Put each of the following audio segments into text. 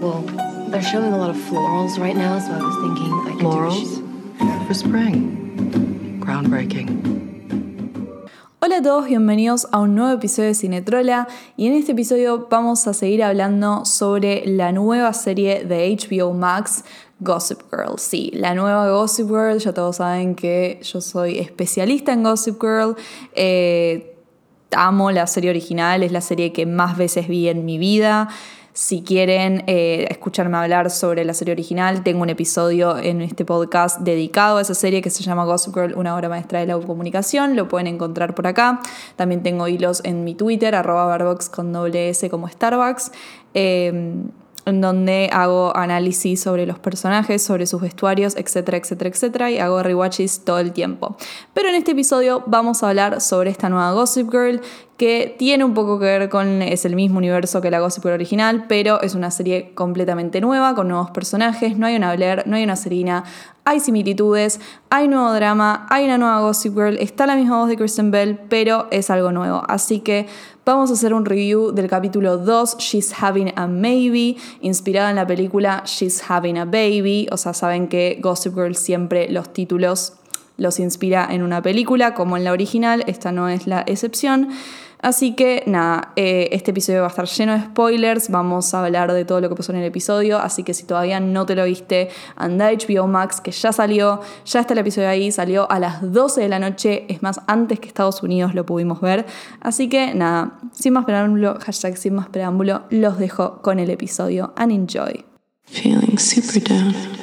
Well, they're showing a lot of florals right now, so I was thinking I could do Florals? shoot. For spring. Groundbreaking. Hola a todos, bienvenidos a un nuevo episodio de Cinetrola y en este episodio vamos a seguir hablando sobre la nueva serie de HBO Max Gossip Girl. Sí, la nueva Gossip Girl, ya todos saben que yo soy especialista en Gossip Girl. Eh, amo la serie original, es la serie que más veces vi en mi vida. Si quieren eh, escucharme hablar sobre la serie original, tengo un episodio en este podcast dedicado a esa serie que se llama Gossip Girl, una obra maestra de la comunicación. Lo pueden encontrar por acá. También tengo hilos en mi Twitter, arroba barbox con doble S como Starbucks. eh, en donde hago análisis sobre los personajes, sobre sus vestuarios, etcétera, etcétera, etcétera, y hago rewatches todo el tiempo. Pero en este episodio vamos a hablar sobre esta nueva Gossip Girl que tiene un poco que ver con, es el mismo universo que la Gossip Girl original, pero es una serie completamente nueva, con nuevos personajes, no hay una Blair, no hay una Serena, hay similitudes, hay nuevo drama, hay una nueva Gossip Girl, está la misma voz de Kristen Bell, pero es algo nuevo. Así que vamos a hacer un review del capítulo 2, She's Having a Maybe, inspirada en la película She's Having a Baby. O sea, saben que Gossip Girl siempre los títulos los inspira en una película, como en la original, esta no es la excepción. Así que nada, eh, este episodio va a estar lleno de spoilers, vamos a hablar de todo lo que pasó en el episodio, así que si todavía no te lo viste, anda a HBO Max, que ya salió, ya está el episodio ahí, salió a las 12 de la noche, es más, antes que Estados Unidos lo pudimos ver. Así que nada, sin más preámbulo, hashtag sin más preámbulo, los dejo con el episodio and enjoy. Feeling super down.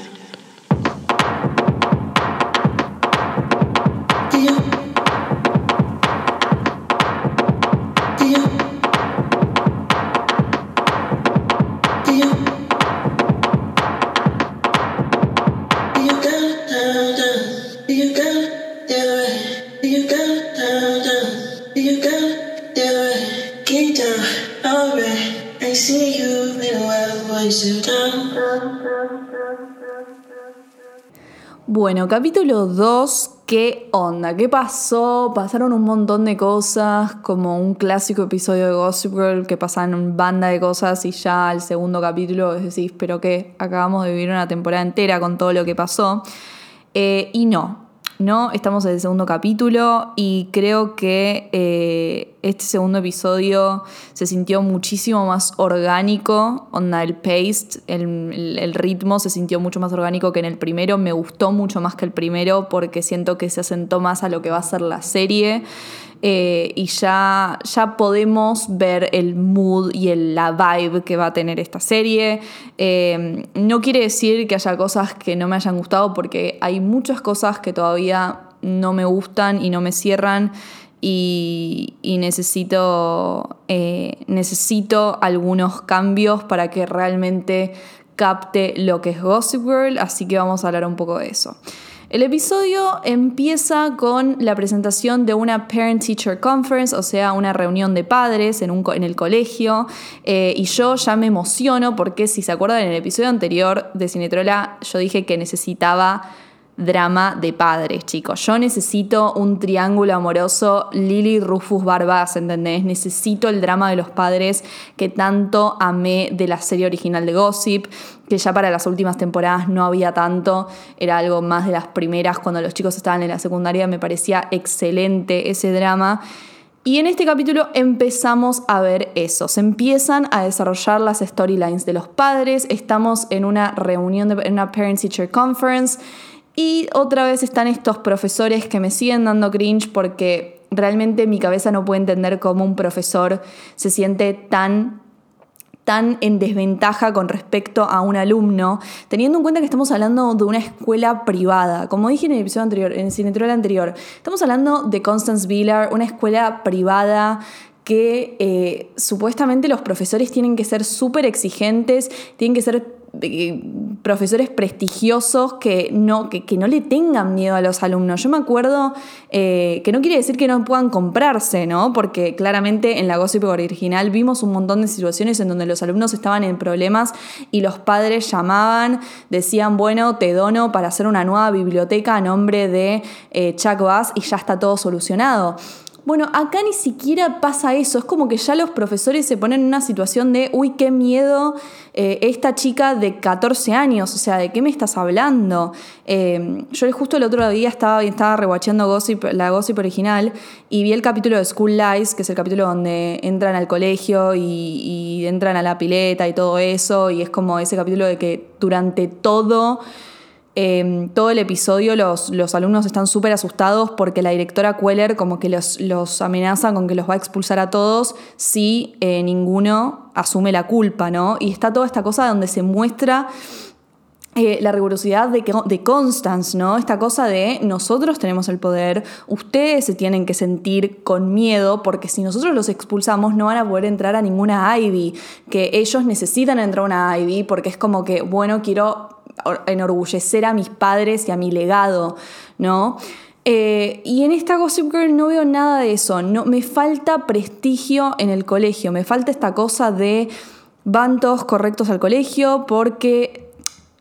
Bueno, capítulo 2, ¿qué onda? ¿Qué pasó? Pasaron un montón de cosas, como un clásico episodio de Gossip Girl que pasan un banda de cosas y ya al segundo capítulo decís, pero qué, acabamos de vivir una temporada entera con todo lo que pasó. Eh, y no, no, estamos en el segundo capítulo y creo que eh, este segundo episodio se sintió muchísimo más orgánico, onda el pace, el, ritmo se sintió mucho más orgánico que en el primero, me gustó mucho más que el primero porque siento que se asentó más a lo que va a ser la serie. eh, y ya, ya podemos ver el mood y el- la vibe que va a tener esta serie. Eh, no quiere decir que haya cosas que no me hayan gustado, porque hay muchas cosas que todavía no me gustan y no me cierran. Y, necesito, eh, necesito algunos cambios para que realmente capte lo que es Gossip Girl, así que vamos a hablar un poco de eso. El episodio empieza con la presentación de una Parent Teacher Conference, o sea, una reunión de padres en, un en el colegio. eh, y yo ya me emociono porque, si se acuerdan, en el episodio anterior de Cinetrola, yo dije que necesitaba drama de padres, chicos. Yo necesito un triángulo amoroso Lily Rufus Barbas, ¿entendés? Necesito el drama de los padres que tanto amé de la serie original de Gossip, que ya para las últimas temporadas no había tanto, era algo más de las primeras cuando los chicos estaban en la secundaria, me parecía excelente ese drama. Y en este capítulo empezamos a ver eso. Se empiezan a desarrollar las storylines de los padres. Estamos en una reunión, de, en una Parent Teacher Conference. Y otra vez están estos profesores que me siguen dando cringe porque realmente mi cabeza no puede entender cómo un profesor se siente tan tan en desventaja con respecto a un alumno, teniendo en cuenta que estamos hablando de una escuela privada. Como dije en el episodio anterior, en el cinetrola anterior, estamos hablando de Constance Villar, una escuela privada que eh, supuestamente los profesores tienen que ser súper exigentes, tienen que ser profesores prestigiosos que no, que, que no le tengan miedo a los alumnos. Yo me acuerdo eh, que no quiere decir que no puedan comprarse, ¿no? Porque claramente en la Gossip original vimos un montón de situaciones en donde los alumnos estaban en problemas y los padres llamaban, decían, bueno, te dono para hacer una nueva biblioteca a nombre de eh, Chuck Bass y ya está todo solucionado. Bueno, acá ni siquiera pasa eso, es como que ya los profesores se ponen en una situación de, uy, qué miedo eh, esta chica de 14 años, o sea, ¿de qué me estás hablando? Eh, yo justo el otro día estaba, estaba rewatchando la Gossip original y vi el capítulo de School Lies, que es el capítulo donde entran al colegio y entran a la pileta y todo eso, y es como ese capítulo de que durante todo... Eh, todo el episodio los, los alumnos están súper asustados porque la directora Queller como que los, los, amenaza con que los va a expulsar a todos si eh, ninguno asume la culpa, ¿no? Y está toda esta cosa donde se muestra eh, la rigurosidad de, de Constance, ¿no? Esta cosa de nosotros tenemos el poder, ustedes se tienen que sentir con miedo porque si nosotros los expulsamos no van a poder entrar a ninguna Ivy, que ellos necesitan entrar a una Ivy porque es como que, bueno, quiero enorgullecer a mis padres y a mi legado, ¿no? Eh, y en esta Gossip Girl no veo nada de eso, no, me falta prestigio en el colegio, me falta esta cosa de van todos correctos al colegio porque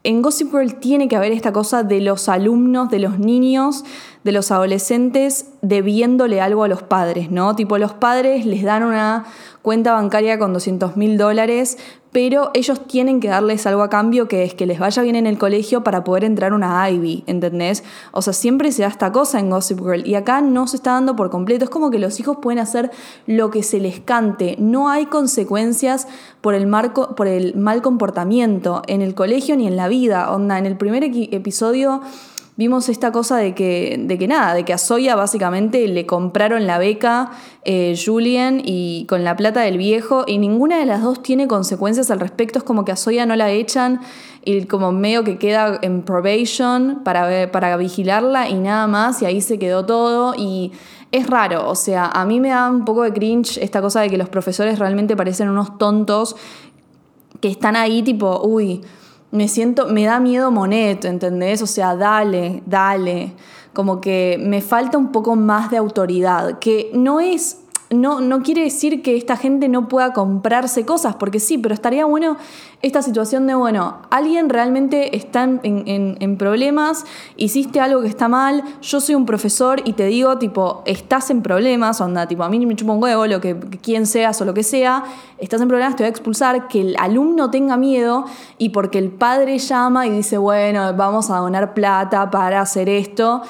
en Gossip Girl tiene que haber esta cosa de los alumnos, de los niños, de los adolescentes debiéndole algo a los padres, ¿no? Tipo, los padres les dan una cuenta bancaria con 200 mil dólares, pero ellos tienen que darles algo a cambio que es que les vaya bien en el colegio para poder entrar una Ivy, ¿entendés? O sea, siempre se da esta cosa en Gossip Girl y acá no se está dando por completo. Es como que los hijos pueden hacer lo que se les cante. No hay consecuencias por el, marco, por el mal comportamiento en el colegio ni en la vida. Onda, en el primer episodio vimos esta cosa de que, de que nada, de que a Soya básicamente le compraron la beca eh, Julian y con la plata del viejo y ninguna de las dos tiene consecuencias al respecto, es como que a Soya no la echan y como medio que queda en probation para, para vigilarla y nada más y ahí se quedó todo y es raro, o sea, a mí me da un poco de cringe esta cosa de que los profesores realmente parecen unos tontos que están ahí tipo, uy, me siento, me da miedo Monet, ¿entendés? O sea, dale, dale. Como que me falta un poco más de autoridad, que no es no, no quiere decir que esta gente no pueda comprarse cosas, porque sí, pero estaría bueno esta situación de, bueno, alguien realmente está en, problemas, hiciste algo que está mal, yo soy un profesor y te digo, tipo, estás en problemas, onda, tipo, a mí me chupa un huevo, lo que quien seas o lo que sea, estás en problemas, te voy a expulsar, que el alumno tenga miedo y porque el padre llama y dice, bueno, vamos a donar plata para hacer esto,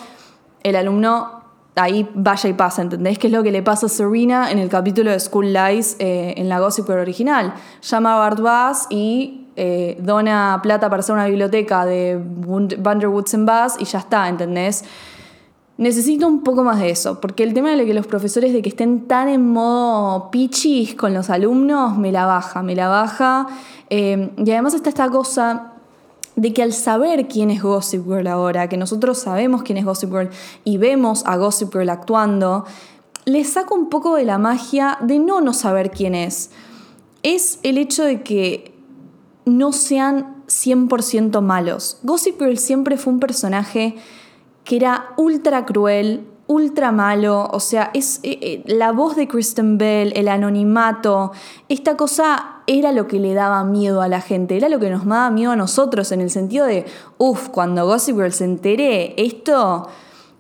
el alumno ahí vaya y pasa, ¿entendés? ¿Qué es lo que le pasa a Serena en el capítulo de School Lies eh, en la Gossip original? Llama a Bart Bass y eh, dona plata para hacer una biblioteca de Woods and Bass y ya está, ¿entendés? Necesito un poco más de eso, porque el tema de que los profesores de que estén tan en modo pichis con los alumnos me la baja, me la baja. Eh, y además está esta cosa de que al saber quién es Gossip Girl ahora, que nosotros sabemos quién es Gossip Girl y vemos a Gossip Girl actuando, le saca un poco de la magia de no no saber quién es. Es el hecho de que no sean 100% malos. Gossip Girl siempre fue un personaje que era ultra cruel, ultra malo, o sea, es eh, eh, la voz de Kristen Bell, el anonimato, esta cosa era lo que le daba miedo a la gente, era lo que nos daba miedo a nosotros en el sentido de, uff, cuando Gossip Girl se entere, esto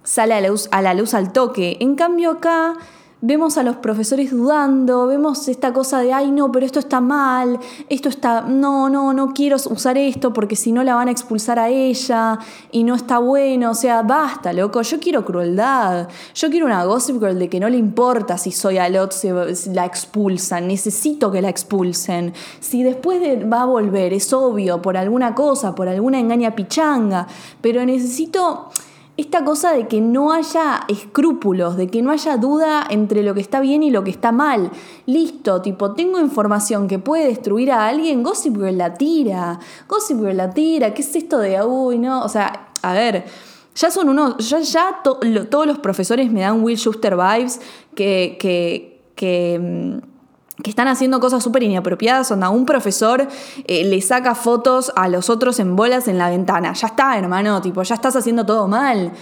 sale a la luz, a la luz al toque. En cambio acá vemos a los profesores dudando, vemos esta cosa de, ay no, pero esto está mal, esto está, no, no, no quiero usar esto porque si no la van a expulsar a ella y no está bueno, o sea, basta, loco, yo quiero crueldad, yo quiero una Gossip Girl de que no le importa si soy Alot, si la expulsan, necesito que la expulsen, si después va a volver, es obvio, por alguna cosa, por alguna engaña pichanga, pero necesito esta cosa de que no haya escrúpulos, de que no haya duda entre lo que está bien y lo que está mal. Listo, tipo, tengo información que puede destruir a alguien, Gossip Girl la tira, Gossip Girl la tira, ¿qué es esto de, uy, no? O sea, a ver, ya son unos, ya, ya todos los profesores me dan Will Schuster vibes que, que, que mm, que están haciendo cosas súper inapropiadas, donde un profesor eh, le saca fotos a los otros en bolas en la ventana. Ya está, hermano, tipo, ya estás haciendo todo mal.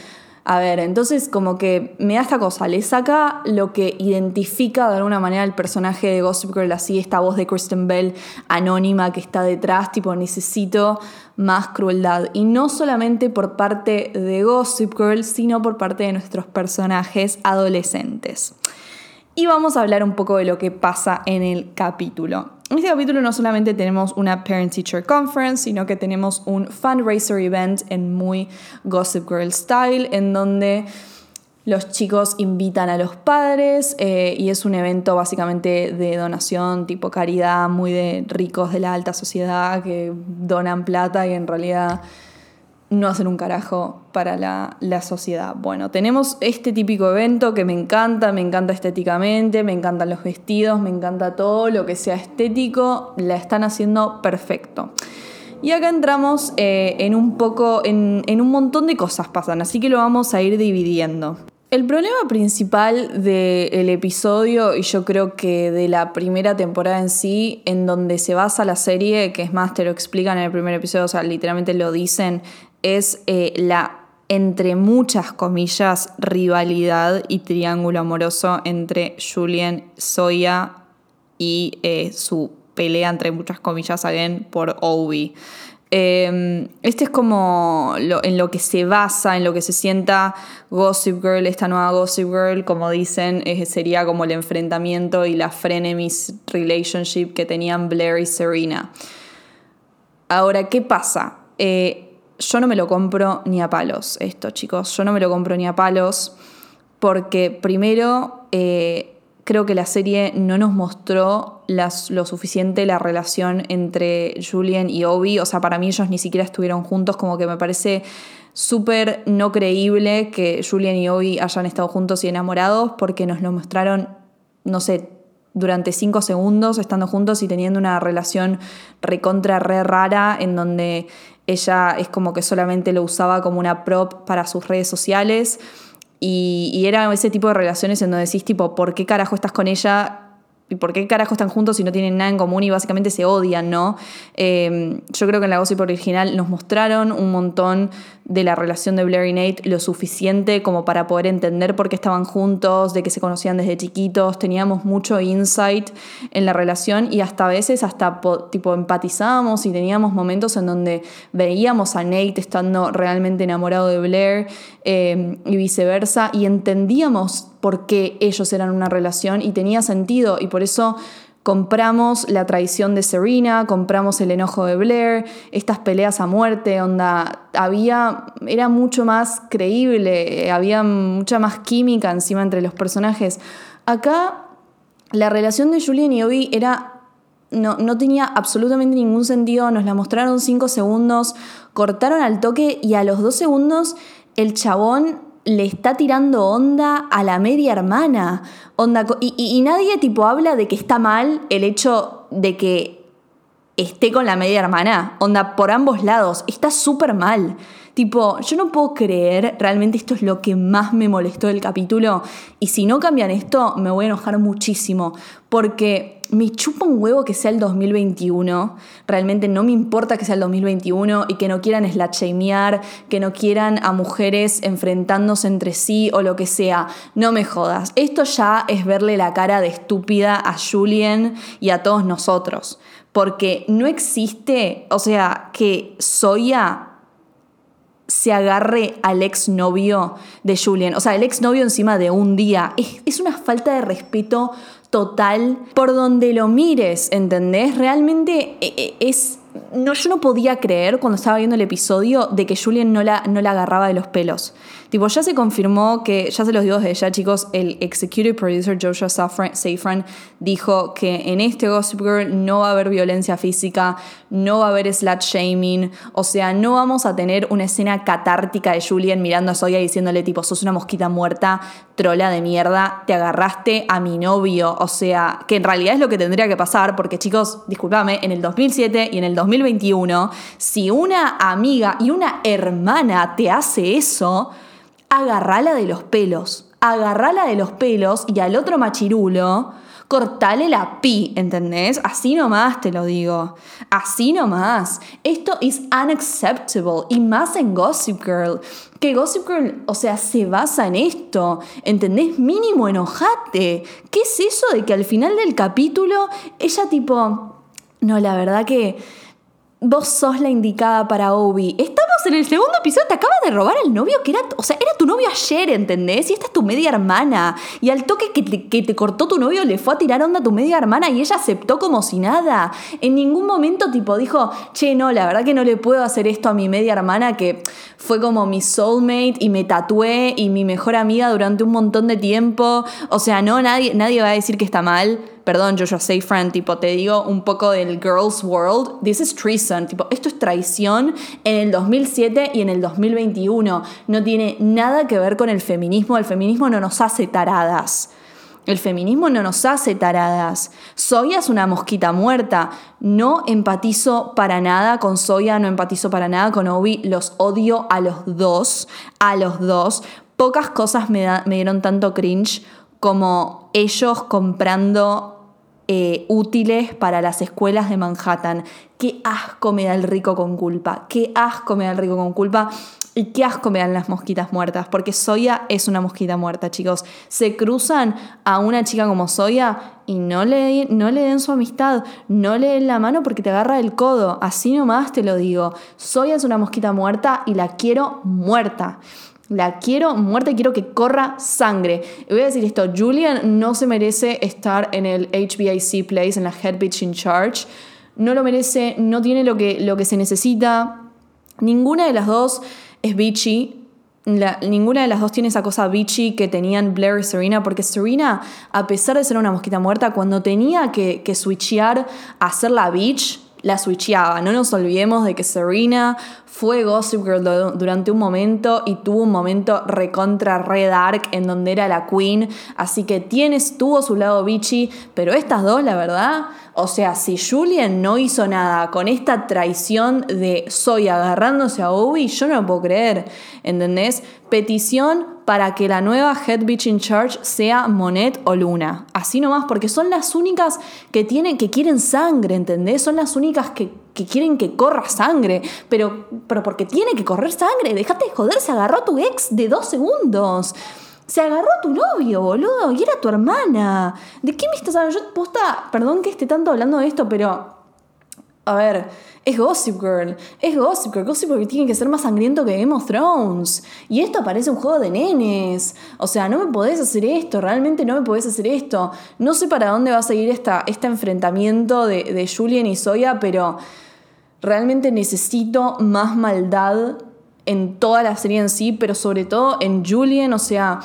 A ver, entonces como que me da esta cosa, le saca lo que identifica de alguna manera el personaje de Gossip Girl, así esta voz de Kristen Bell anónima que está detrás, tipo necesito más crueldad. Y no solamente por parte de Gossip Girl, sino por parte de nuestros personajes adolescentes. Y vamos a hablar un poco de lo que pasa en el capítulo. En este capítulo no solamente tenemos una Parent Teacher Conference, sino que tenemos un fundraiser event en muy Gossip Girl style, en donde los chicos invitan a los padres eh, y es un evento básicamente de donación tipo caridad, muy de ricos de la alta sociedad que donan plata y en realidad no hacen un carajo para la, sociedad. Bueno, tenemos este típico evento que me encanta, me encanta estéticamente, me encantan los vestidos, me encanta todo lo que sea estético, la están haciendo perfecto. Y acá entramos eh, en un poco, en, en un montón de cosas pasan, así que lo vamos a ir dividiendo. El problema principal del episodio, y yo creo que de la primera temporada en sí, en donde se basa la serie, que es más, te lo explican en el primer episodio, o sea, literalmente lo dicen, es eh, la, entre muchas comillas, rivalidad y triángulo amoroso entre Julien Soya y eh, su pelea, entre muchas comillas, again, por Obi. Em, este es como en lo que se basa, en lo que se sienta Gossip Girl, esta nueva Gossip Girl, como dicen, sería como el enfrentamiento y la frenemies relationship que tenían Blair y Serena. Ahora, ¿qué pasa? Eh, yo no me lo compro ni a palos esto, chicos. Yo no me lo compro ni a palos porque primero eh, creo que la serie no nos mostró lo suficiente la relación entre Julian y Obi. O sea, para mí ellos ni siquiera estuvieron juntos, como que me parece súper no creíble que Julian y Obi hayan estado juntos y enamorados porque nos lo mostraron, no sé, durante cinco segundos estando juntos y teniendo una relación recontra re rara en donde ella es como que solamente lo usaba como una prop para sus redes sociales. Y, y, era ese tipo de relaciones en donde decís, tipo, ¿por qué carajo estás con ella ¿Y por qué carajo están juntos si no tienen nada en común y básicamente se odian, no? Em, yo creo que en la gossip original nos mostraron un montón de la relación de Blair y Nate, lo suficiente como para poder entender por qué estaban juntos, de que se conocían desde chiquitos, teníamos mucho insight en la relación y hasta a veces hasta tipo empatizábamos y teníamos momentos en donde veíamos a Nate estando realmente enamorado de Blair em, y viceversa y entendíamos por qué ellos eran una relación y tenía sentido y por eso compramos la traición de Serena, compramos el enojo de Blair, estas peleas a muerte, onda, había, era mucho más creíble, había mucha más química encima entre los personajes. Acá la relación de Julian y Obi era no, no, tenía absolutamente ningún sentido, nos la mostraron cinco segundos, cortaron al toque y a los dos segundos el chabón le está tirando onda a la media hermana. Onda, y, y, nadie tipo habla de que está mal el hecho de que esté con la media hermana. Onda, por ambos lados. Está súper mal. Tipo, yo no puedo creer, realmente esto es lo que más me molestó del capítulo. Y si no cambian esto, me voy a enojar muchísimo. Porque me chupa un huevo que sea el 2021. Realmente no me importa que sea el 2021 y que no quieran shamear, que no quieran a mujeres enfrentándose entre sí o lo que sea. No me jodas. Esto ya es verle la cara de estúpida a Julien y a todos nosotros. Porque no existe, o sea, que Soya se agarre al exnovio de Julian. O sea, el exnovio encima de un día. Es, una falta de respeto total por donde lo mires, ¿entendés? Realmente eh, eh, es no, yo no podía creer cuando estaba viendo el episodio de que Julian no la, no la agarraba de los pelos. Tipo, ya se confirmó que, ya se los digo desde ya, chicos, el executive producer Joshua Safran dijo que en este Gossip Girl no va a haber violencia física, no va a haber slut shaming, o sea, no vamos a tener una escena catártica de Julian mirando a Soya diciéndole, tipo, sos una mosquita muerta, trola de mierda, te agarraste a mi novio, o sea, que en realidad es lo que tendría que pasar, porque chicos, discúlpame, en el 2007 y en el 2021, si una amiga y una hermana te hace eso, agarrala de los pelos, agarrala de los pelos y al otro machirulo cortale la pi, ¿entendés? Así nomás te lo digo. Así nomás. Esto es unacceptable. Y más en Gossip Girl. Que Gossip Girl, o sea, se basa en esto. ¿Entendés? Mínimo enojate. ¿Qué es eso de que al final del capítulo ella tipo... No, la verdad que vos sos la indicada para Obi. Estamos en el segundo episodio, te acabas de robar al novio que era, o sea, era tu novio ayer, ¿entendés? Y esta es tu media hermana. Y al toque que te, que te cortó tu novio le fue a tirar onda a tu media hermana y ella aceptó como si nada. En ningún momento tipo dijo, che, no, la verdad que no le puedo hacer esto a mi media hermana que fue como mi soulmate y me tatué y mi mejor amiga durante un montón de tiempo. O sea, no, nadie, nadie va a decir que está mal perdón, Joshua Seyfriend, tipo, te digo un poco del girls world, this is treason, tipo, esto es traición en el 2007 y en el 2021, no tiene nada que ver con el feminismo, el feminismo no nos hace taradas. El feminismo no nos hace taradas. Soya es una mosquita muerta. No empatizo para nada con Soya, no empatizo para nada con Obi. Los odio a los dos. A los dos. Pocas cosas me dieron tanto cringe como ellos comprando eh, útiles para las escuelas de Manhattan. Qué asco me da el rico con culpa. Qué asco me da el rico con culpa. Y qué asco me dan las mosquitas muertas, porque Soya es una mosquita muerta, chicos. Se cruzan a una chica como Soya y no le, no le den su amistad, no le den la mano porque te agarra el codo. Así nomás te lo digo. Soya es una mosquita muerta y la quiero muerta. La quiero muerta y quiero que corra sangre. Y voy a decir esto, Julian no se merece estar en el HBIC Place, en la Head Bitch in Charge. No lo merece, no tiene lo que, lo que se necesita. Ninguna de las dos es bitchy. ninguna de las dos tiene esa cosa bitchy que tenían Blair y Serena, porque Serena, a pesar de ser una mosquita muerta, cuando tenía que, que switchear a ser la bitch, la switcheaba. No nos olvidemos de que Serena fue Gossip Girl durante un momento y tuvo un momento recontra red dark en donde era la queen. Así que tienes, tuvo su lado bitchy, pero estas dos, la verdad, o sea, si Julian no hizo nada con esta traición de Soy agarrándose a Obi, yo no lo puedo creer. ¿Entendés? Petición para que la nueva Head Bitch in Charge sea Monet o Luna. Así nomás, porque son las únicas que tienen, que quieren sangre, ¿entendés? Son las únicas que que quieren que corra sangre, pero, pero porque tiene que correr sangre, déjate de joder, se agarró a tu ex de dos segundos. Se agarró a tu novio, boludo, y era tu hermana. ¿De qué me estás hablando? Yo, posta, perdón que esté tanto hablando de esto, pero. A ver, es Gossip Girl. Es Gossip Girl. Gossip Girl tiene que ser más sangriento que Game of Thrones. Y esto parece un juego de nenes. O sea, no me podés hacer esto. Realmente no me podés hacer esto. No sé para dónde va a seguir esta, este enfrentamiento de, de Julian y Zoya, pero realmente necesito más maldad en toda la serie en sí, pero sobre todo en Julian, o sea,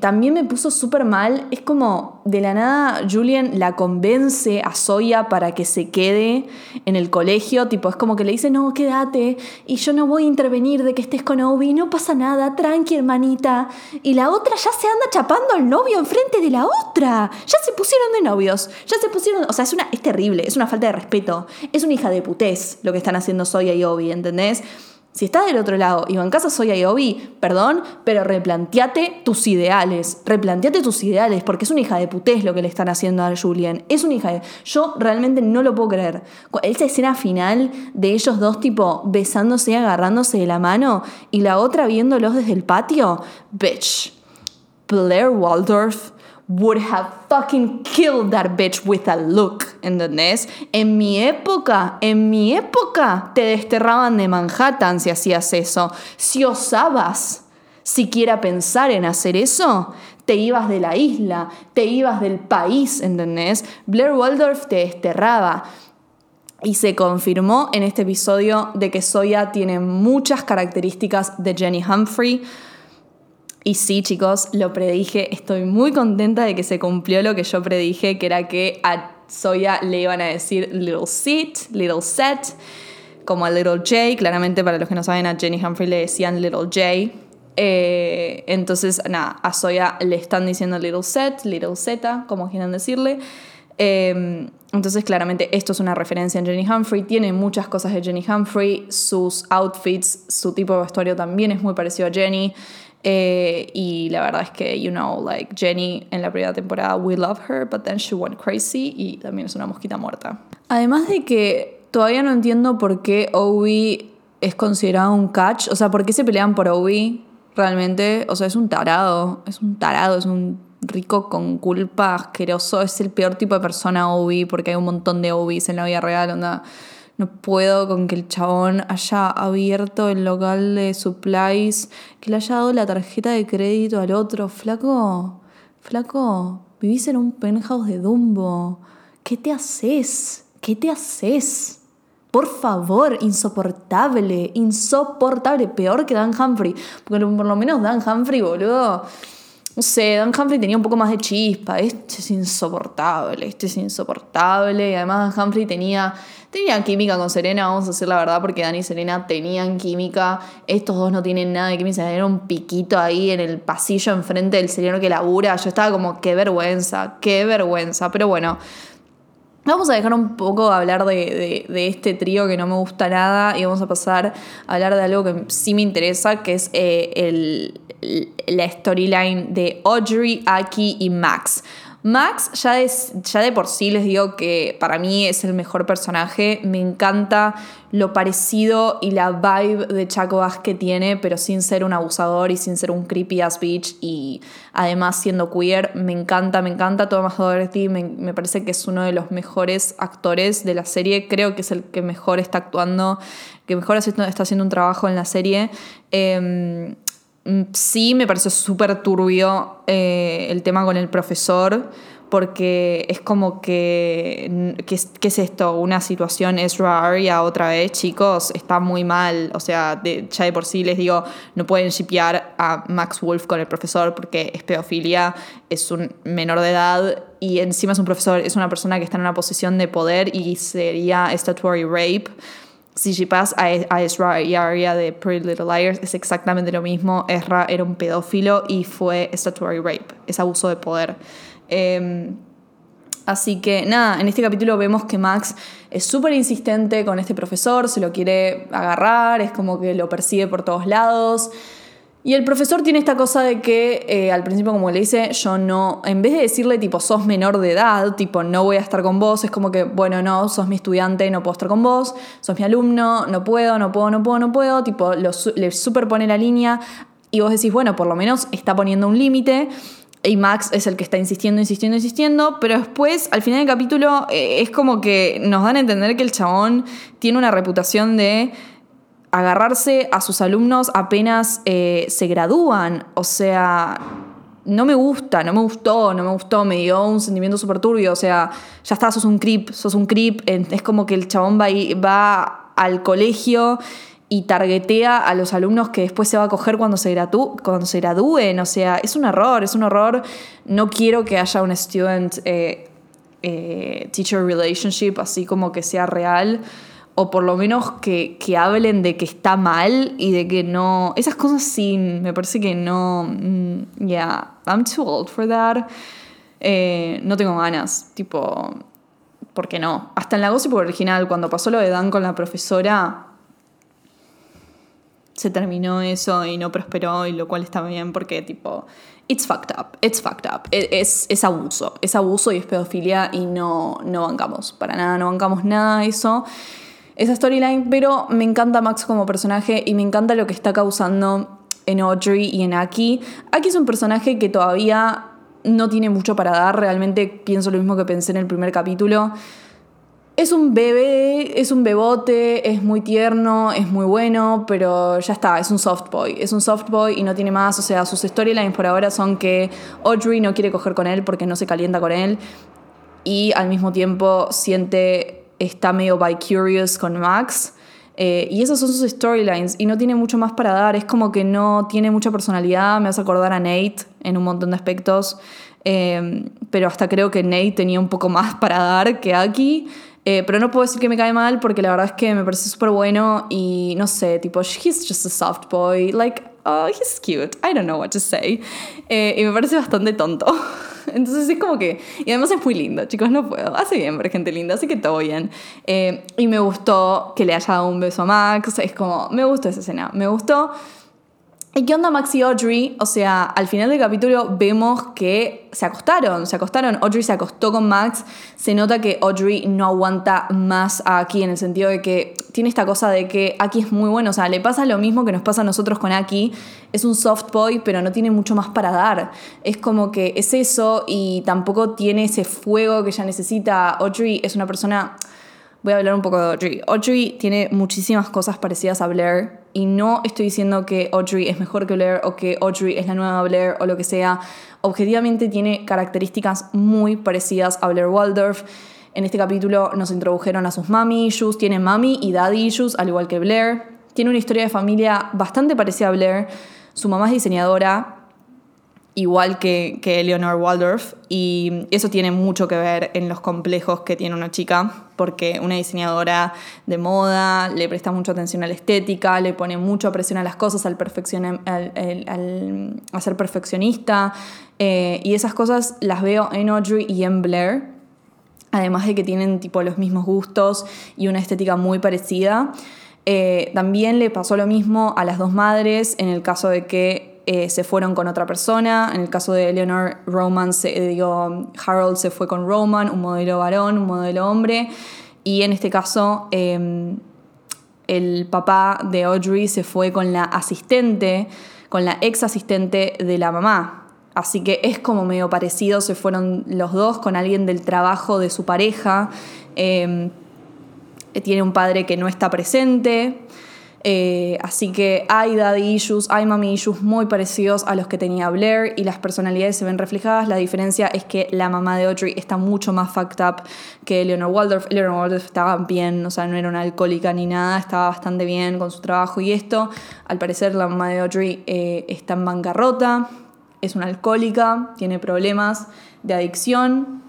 también me puso súper mal. Es como de la nada Julian la convence a Zoya para que se quede en el colegio. Tipo, es como que le dice, no, quédate. Y yo no voy a intervenir de que estés con Obi. No pasa nada, tranqui, hermanita. Y la otra ya se anda chapando al novio enfrente de la otra. Ya se pusieron de novios. Ya se pusieron. O sea, es, una, es terrible. Es una falta de respeto. Es una hija de putés lo que están haciendo Zoya y Obi, ¿entendés? Si estás del otro lado y casa Soya y Obi, perdón, pero replanteate tus ideales. Replanteate tus ideales, porque es una hija de putés lo que le están haciendo a Julian. Es una hija de. Yo realmente no lo puedo creer. Esa escena final de ellos dos, tipo, besándose y agarrándose de la mano, y la otra viéndolos desde el patio. Bitch. Blair Waldorf would have fucking killed that bitch with a look, ¿entendés? En mi época, en mi época, te desterraban de Manhattan si hacías eso. Si osabas siquiera pensar en hacer eso, te ibas de la isla, te ibas del país, ¿entendés? Blair Waldorf te desterraba. Y se confirmó en este episodio de que Soya tiene muchas características de Jenny Humphrey. Y sí, chicos, lo predije. Estoy muy contenta de que se cumplió lo que yo predije, que era que a Soya le iban a decir little sit, little set, como a little J. Claramente, para los que no saben, a Jenny Humphrey le decían little J. Eh, entonces, nada, a Soya le están diciendo little set, little Z, como quieran decirle. Em, entonces, claramente, esto es una referencia en Jenny Humphrey. Tiene muchas cosas de Jenny Humphrey. Sus outfits, su tipo de vestuario también es muy parecido a Jenny. Eh, y la verdad es que, you know, like Jenny en la primera temporada, we love her, but then she went crazy y también es una mosquita muerta. Además de que todavía no entiendo por qué Obi es considerado un catch, o sea, por qué se pelean por Obi realmente, o sea, es un tarado, es un tarado, es un rico con culpa asqueroso, es el peor tipo de persona Obi porque hay un montón de Obis en la vida real, onda puedo con que el chabón haya abierto el local de supplies, que le haya dado la tarjeta de crédito al otro. Flaco, flaco, vivís en un penthouse de Dumbo. ¿Qué te haces? ¿Qué te haces? Por favor, insoportable, insoportable, peor que Dan Humphrey. Porque por lo menos Dan Humphrey, boludo. No sé, Dan Humphrey tenía un poco más de chispa. Este es insoportable, este es insoportable. Y además Dan Humphrey tenía Tenían química con Serena, vamos a decir la verdad, porque Dani y Serena tenían química. Estos dos no tienen nada de química. Era un piquito ahí en el pasillo enfrente del señor que labura. Yo estaba como, qué vergüenza, qué vergüenza. Pero bueno, Vamos a dejar un poco hablar de, este trío que no me gusta nada y vamos a pasar a hablar de algo que sí me interesa, que es eh, el, la storyline de Audrey, Aki y Max. Max, ya de, ya de por sí les digo que para mí es el mejor personaje. Me encanta lo parecido y la vibe de Chaco que tiene, pero sin ser un abusador y sin ser un creepy ass bitch. Y además siendo queer, me encanta, me encanta. Thomas Doherty me, me parece que es uno de los mejores actores de la serie. Creo que es el que mejor está actuando, que mejor está haciendo un trabajo en la serie. Em, sí me pareció súper turbio eh, el tema con el profesor, porque es como que, ¿qué, es esto? Una situación Ezra Aria otra vez, chicos, está muy mal. O sea, ya de por sí les digo, no pueden shipear a Max Wolf con el profesor porque es pedofilia, es un menor de edad y encima es un profesor, es una persona que está en una posición de poder y sería statutory rape si Pass a, a Ezra y Arya de Pretty Little Liars es exactamente lo mismo. Ezra era un pedófilo y fue statutory rape, es abuso de poder. Em, así que nada, en este capítulo vemos que Max es súper insistente con este profesor, se lo quiere agarrar, es como que lo persigue por todos lados. Y el profesor tiene esta cosa de que eh, al principio, como le dice, yo no, en vez de decirle tipo, sos menor de edad, tipo, no voy a estar con vos, es como que, bueno, no, sos mi estudiante, no puedo estar con vos, sos mi alumno, no puedo, no puedo, no puedo, no puedo, tipo, le superpone la línea y vos decís, bueno, por lo menos está poniendo un límite. Y Max es el que está insistiendo, insistiendo, insistiendo, pero después, al final del capítulo, eh, es como que nos dan a entender que el chabón tiene una reputación de agarrarse a sus alumnos apenas eh, se gradúan. O sea, no me gusta, no me gustó, no me gustó, me dio un sentimiento súper turbio. O sea, ya está, sos un creep, sos un creep. Es como que el chabón va, va al colegio y targetea a los alumnos que después se va a coger cuando se, cuando se gradúen. O sea, es un error, es un error. No quiero que haya un student eh, eh, teacher relationship así como que sea real o por lo menos que, hablen de que está mal y de que no. Esas cosas sí, me parece que no. Mm, yeah, I'm too old for that. Eh, no tengo ganas, tipo. ¿Por qué no? Hasta en la Gossip original, cuando pasó lo de Dan con la profesora, se terminó eso y no prosperó, y lo cual está bien porque, tipo, it's fucked up, it's fucked up. E, es, es abuso, es abuso y es pedofilia y no, no bancamos, para nada, no bancamos nada eso esa storyline, pero me encanta Max como personaje y me encanta lo que está causando en Audrey y en Aki. Aki es un personaje que todavía no tiene mucho para dar, realmente pienso lo mismo que pensé en el primer capítulo. Es un bebé, es un bebote, es muy tierno, es muy bueno, pero ya está, es un soft boy. Es un soft boy y no tiene más. O sea, sus storylines por ahora son que Audrey no quiere coger con él porque no se calienta con él y al mismo tiempo siente está medio by curious con Max. Eh, y esas son sus storylines y no tiene mucho más para dar. Es como que no tiene mucha personalidad. Me hace acordar a Nate en un montón de aspectos. Eh, pero hasta creo que Nate tenía un poco más para dar que aquí. Eh, pero no puedo decir que me cae mal porque la verdad es que me parece súper bueno y no sé, tipo, he's just a soft boy. Like, oh, he's cute. I don't know what to say. y me parece bastante tonto. Entonces es como que. Y además es muy lindo, chicos, no puedo. Hace bien ver gente linda, así que todo bien. Eh, y me gustó que le haya dado un beso a Max. Es como. Me gustó esa escena. Me gustó. ¿Y qué onda Max y Audrey? O sea, al final del capítulo vemos que se acostaron, se acostaron. Audrey se acostó con Max. Se nota que Audrey no aguanta más a Aki en el sentido de que tiene esta cosa de que Aki es muy bueno. O sea, le pasa lo mismo que nos pasa a nosotros con Aki. Es un soft boy, pero no tiene mucho más para dar. Es como que es eso y tampoco tiene ese fuego que ella necesita. Audrey es una persona voy a hablar un poco de Audrey. Audrey tiene muchísimas cosas parecidas a Blair y no estoy diciendo que Audrey es mejor que Blair o que Audrey es la nueva Blair o lo que sea. Objetivamente tiene características muy parecidas a Blair Waldorf. En este capítulo nos introdujeron a sus mami issues, tiene mami y daddy issues, al igual que Blair. Tiene una historia de familia bastante parecida a Blair. Su mamá es diseñadora, igual que, que Waldorf, y eso tiene mucho que ver en los complejos que tiene una chica, porque una diseñadora de moda le presta mucha atención a la estética, le pone mucha presión a las cosas, al, al, a ser perfeccionista, eh, y esas cosas las veo en Audrey y en Blair, además de que tienen tipo los mismos gustos y una estética muy parecida. Eh, también le pasó lo mismo a las dos madres en el caso de que eh, se fueron con otra persona. En el caso de Eleanor, Roman se, eh, digo, Harold se fue con Roman, un modelo varón, un modelo hombre. Y en este caso, em, el papá de Audrey se fue con la asistente, con la ex asistente de la mamá. Así que es como medio parecido, se fueron los dos con alguien del trabajo de su pareja. Em, tiene un padre que no está presente. Eh, así que hay daddy issues, hay mommy issues muy parecidos a los que tenía Blair y las personalidades se ven reflejadas. La diferencia es que la mamá de Audrey está mucho más fucked up que Eleanor Waldorf. Eleanor Waldorf estaba bien, o sea, no era una alcohólica ni nada, estaba bastante bien con su trabajo y esto. Al parecer la mamá de Audrey eh, está en bancarrota, es una alcohólica, tiene problemas de adicción,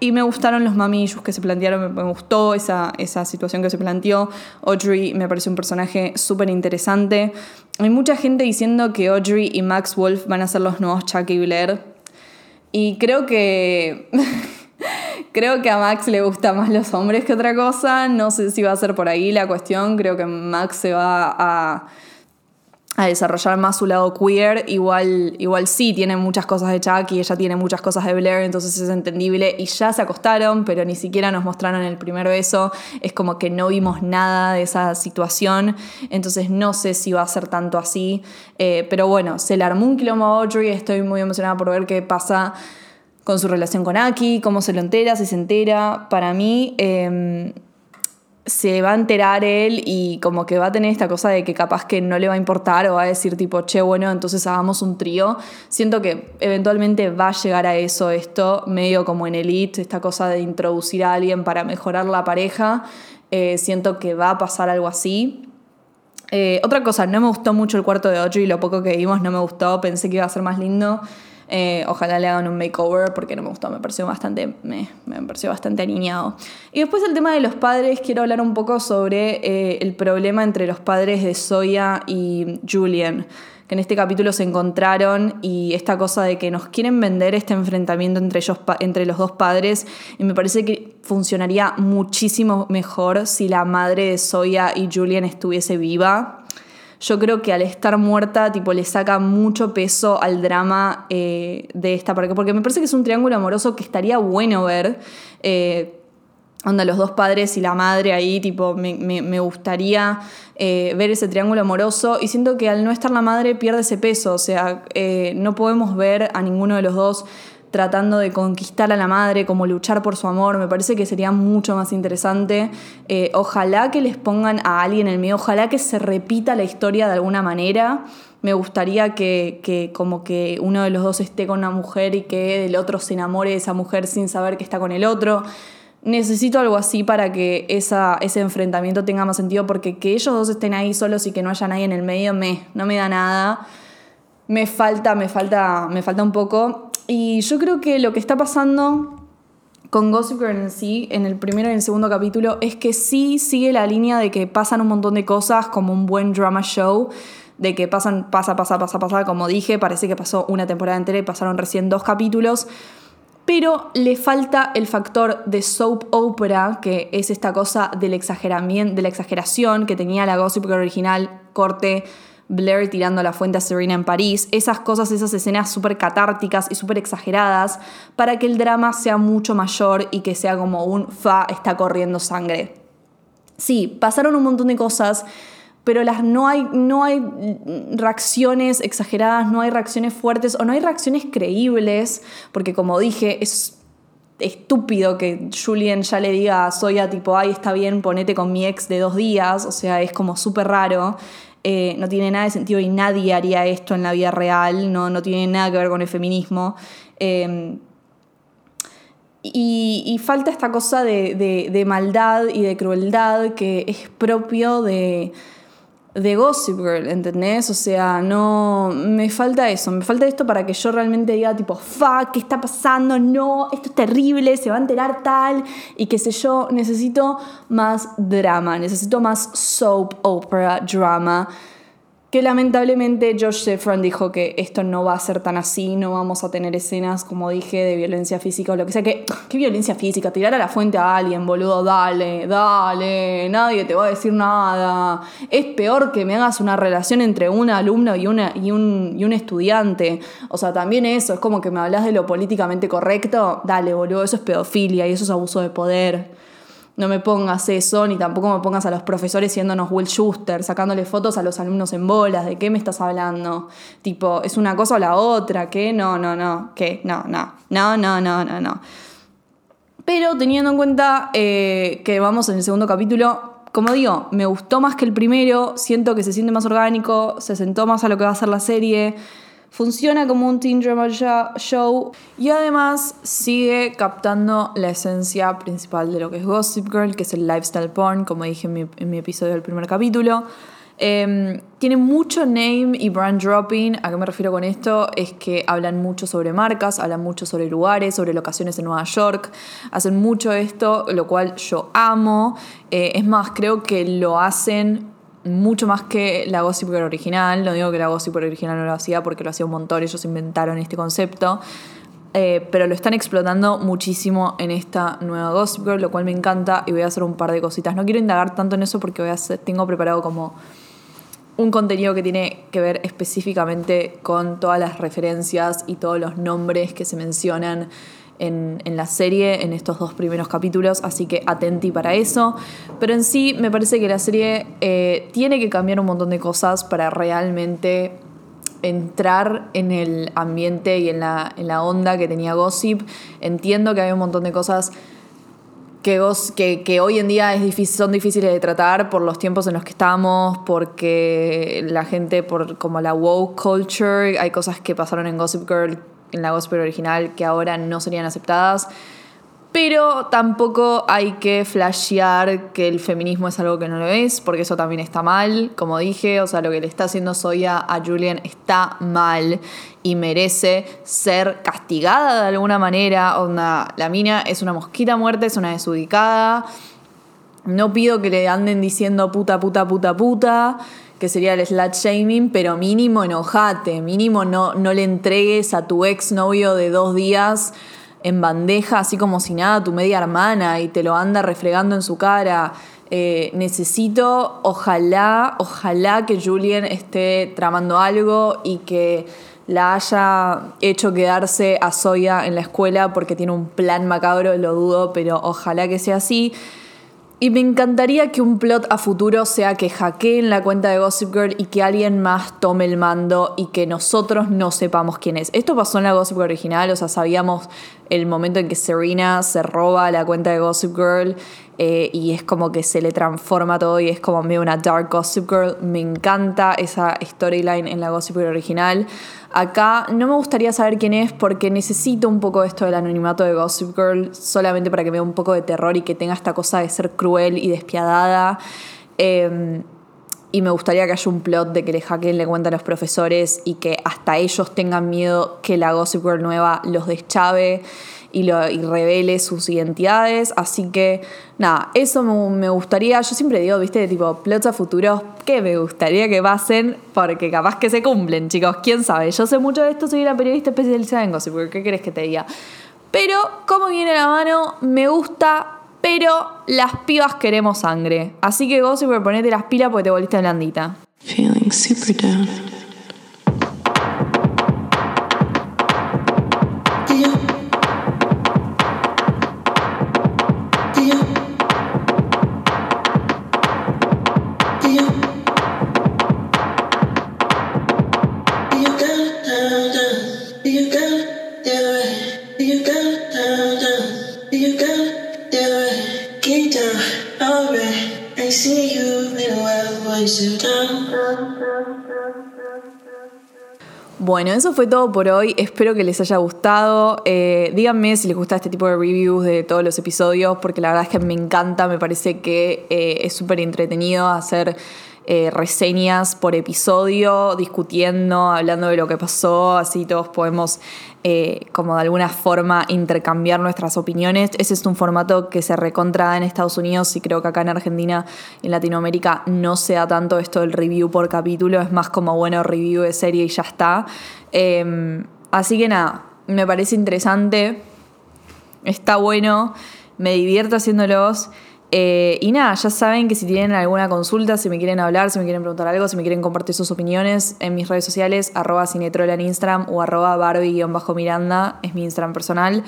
y me gustaron los mamillos que se plantearon, me gustó esa, esa situación que se planteó. Audrey me pareció un personaje súper interesante. Hay mucha gente diciendo que Audrey y Max Wolf van a ser los nuevos Chuck y Blair. Y creo que. creo que a Max le gustan más los hombres que otra cosa. No sé si va a ser por ahí la cuestión. Creo que Max se va a a desarrollar más su lado queer, igual, igual sí tiene muchas cosas de Chuck y ella tiene muchas cosas de Blair, entonces es entendible. Y ya se acostaron, pero ni siquiera nos mostraron el primer beso, es como que no vimos nada de esa situación, entonces no sé si va a ser tanto así, eh, pero bueno, se le armó un quilombo a Audrey, estoy muy emocionada por ver qué pasa con su relación con Aki, cómo se lo entera, si se entera, para mí... Em, se va a enterar él y como que va a tener esta cosa de que capaz que no le va a importar o va a decir tipo, che, bueno, entonces hagamos un trío. Siento que eventualmente va a llegar a eso esto, medio como en Elite, esta cosa de introducir a alguien para mejorar la pareja. Eh, siento que va a pasar algo así. Eh, otra cosa, no me gustó mucho el cuarto de Audrey, lo poco que vimos no me gustó, pensé que iba a ser más lindo. Eh, ojalá le hagan un makeover porque no me gustó, me pareció bastante, me, me pareció bastante alineado. Y después el tema de los padres, quiero hablar un poco sobre eh, el problema entre los padres de Zoya y Julian que en este capítulo se encontraron y esta cosa de que nos quieren vender este enfrentamiento entre, ellos, entre los dos padres y me parece que funcionaría muchísimo mejor si la madre de Zoya y Julian estuviese viva yo creo que al estar muerta, tipo, le saca mucho peso al drama eh, de esta pareja, porque me parece que es un triángulo amoroso que estaría bueno ver. Eh, onda los dos padres y la madre ahí, tipo, me, gustaría eh, ver ese triángulo amoroso y siento que al no estar la madre pierde ese peso, o sea, no podemos ver a ninguno de los dos tratando de conquistar a la madre, como luchar por su amor, me parece que sería mucho más interesante. Eh, ojalá que les pongan a alguien en el medio, ojalá que se repita la historia de alguna manera. Me gustaría que, que, como que uno de los dos esté con una mujer y que el otro se enamore de esa mujer sin saber que está con el otro. Necesito algo así para que ese enfrentamiento tenga más sentido, porque que ellos dos estén ahí solos y que no haya nadie en el medio, me, no me da nada. Me falta, me falta, me falta un poco. Y yo creo que lo que está pasando con Gossip Girl en sí, en el primero y en el segundo capítulo, es que sí sigue la línea de que pasan un montón de cosas como un buen drama show, de que pasan, pasa, pasa, pasa, pasa, como dije, parece que pasó una temporada entera y pasaron recién dos capítulos, pero le falta el factor de soap opera, que es esta cosa del exageramiento, de la exageración que tenía la Gossip Girl original, corte, Blair tirando la fuente a Serena en París, esas cosas, esas escenas súper catárticas y súper exageradas, para que el drama sea mucho mayor y que sea como un fa, está corriendo sangre. Sí, pasaron un montón de cosas, pero las, no, hay, no hay reacciones exageradas, no hay reacciones fuertes o no hay reacciones creíbles, porque como dije, es estúpido que Julian ya le diga a Soya tipo, ay, está bien, ponete con mi ex de dos días, o sea, es como súper raro. Eh, no tiene nada de sentido y nadie haría esto en la vida real, no, no tiene nada que ver con el feminismo. Eh, y, falta esta cosa de, de, maldad y de crueldad que es propio de, de Gossip Girl, ¿entendés? O sea, no. Me falta eso. Me falta esto para que yo realmente diga, tipo, fuck, ¿qué está pasando? No, esto es terrible, se va a enterar tal. Y qué sé yo, necesito más drama, necesito más soap opera drama que lamentablemente Josh Sefron dijo que esto no va a ser tan así, no vamos a tener escenas, como dije, de violencia física o lo que sea. Que, ¿Qué violencia física? Tirar a la fuente a alguien, boludo, dale, dale, nadie te va a decir nada. Es peor que me hagas una relación entre un alumno y, una, y, un, y un estudiante. O sea, también eso, es como que me hablas de lo políticamente correcto, dale, boludo, eso es pedofilia y eso es abuso de poder. No me pongas eso, ni tampoco me pongas a los profesores siéndonos Will Schuster, sacándole fotos a los alumnos en bolas. ¿De qué me estás hablando? Tipo, ¿es una cosa o la otra? ¿Qué? No, no, no. ¿Qué? No, no. No, no, no, no, no. Pero teniendo en cuenta eh, que vamos en el segundo capítulo, como digo, me gustó más que el primero. Siento que se siente más orgánico, se sentó más a lo que va a ser la serie funciona como un teen drama show y además sigue captando la esencia principal de lo que es Gossip Girl, que es el lifestyle porn, como dije en mi, episodio del primer capítulo. Em, tiene mucho name y brand dropping. ¿A qué me refiero con esto? Es que hablan mucho sobre marcas, hablan mucho sobre lugares, sobre locaciones en Nueva York. Hacen mucho esto, lo cual yo amo. Eh, es más, creo que lo hacen mucho más que la Gossip Girl original. No digo que la Gossip Girl original no lo hacía porque lo hacía un montón, ellos inventaron este concepto. Eh, pero lo están explotando muchísimo en esta nueva Gossip Girl, lo cual me encanta y voy a hacer un par de cositas. No quiero indagar tanto en eso porque voy a tengo preparado como un contenido que tiene que ver específicamente con todas las referencias y todos los nombres que se mencionan en, la serie, en estos dos primeros capítulos, así que atenti para eso. Pero en sí me parece que la serie eh, tiene que cambiar un montón de cosas para realmente entrar en el ambiente y en la, en la onda que tenía Gossip. Entiendo que hay un montón de cosas que, que, hoy en día es difícil, son difíciles de tratar por los tiempos en los que estamos, porque la gente, por como la woke culture, hay cosas que pasaron en Gossip Girl en la gospel original que ahora no serían aceptadas. Pero tampoco hay que flashear que el feminismo es algo que no lo es, porque eso también está mal. Como dije, o sea, lo que le está haciendo Soya a Julian está mal y merece ser castigada de alguna manera. Onda, la mina es una mosquita muerta, es una desubicada. No pido que le anden diciendo puta, puta, puta, puta que sería el slut shaming, pero mínimo enojate, mínimo no, no le entregues a tu ex novio de dos días en bandeja, así como si nada, tu media hermana y te lo anda refregando en su cara. Eh, necesito, ojalá, ojalá que Julien esté tramando algo y que la haya hecho quedarse a Zoya en la escuela porque tiene un plan macabro, lo dudo, pero ojalá que sea así. Y me encantaría que un plot a futuro sea que hackeen la cuenta de Gossip Girl y que alguien más tome el mando y que nosotros no sepamos quién es. Esto pasó en la Gossip Girl original, o sea, sabíamos el momento en que Serena se roba la cuenta de Gossip Girl eh, y es como que se le transforma todo y es como medio una dark Gossip Girl. Me encanta esa storyline en la Gossip Girl original. Acá no me gustaría saber quién es porque necesito un poco esto del anonimato de Gossip Girl solamente para que dé un poco de terror y que tenga esta cosa de ser cruel y despiadada. Em, y me gustaría que haya un plot de que le hackeen le cuenta a los profesores y que hasta ellos tengan miedo que la Gossip Girl nueva los deschave y, lo, revele sus identidades. Así que, nada, eso me, gustaría. Yo siempre digo, viste, tipo, plots a futuros que me gustaría que pasen porque capaz que se cumplen, chicos. Quién sabe. Yo sé mucho de esto, soy una periodista especializada en gossip, ¿qué querés que te diga? Pero, como viene la mano, me gusta. Pero las pibas queremos sangre. Así que Gossip, ponete las pilas porque te volviste blandita. Feeling super down. Bueno, eso fue todo por hoy. Espero que les haya gustado. Eh, díganme si les gusta este tipo de reviews de todos los episodios, porque la verdad es que me encanta. Me parece que eh, es súper entretenido hacer eh, reseñas por episodio, discutiendo, hablando de lo que pasó. Así todos podemos, eh, como de alguna forma, intercambiar nuestras opiniones. Ese es un formato que se recontra en Estados Unidos y creo que acá en Argentina, en Latinoamérica, no se da tanto esto del review por capítulo. Es más como, bueno, review de serie y ya está. Eh, así que nada, me parece interesante. Está bueno. Me divierto haciéndolos. Eh, y nada, ya saben que si tienen alguna consulta, si me quieren hablar, si me quieren preguntar algo, si me quieren compartir sus opiniones en mis redes sociales, arroba cinetrola en Instagram o arroba barbie-miranda, es mi Instagram personal.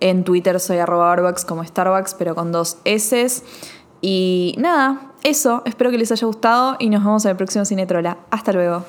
En Twitter soy arroba barbucks como Starbucks, pero con dos S. Y nada, eso, espero que les haya gustado y nos vemos en el próximo Cinetrola. Hasta luego.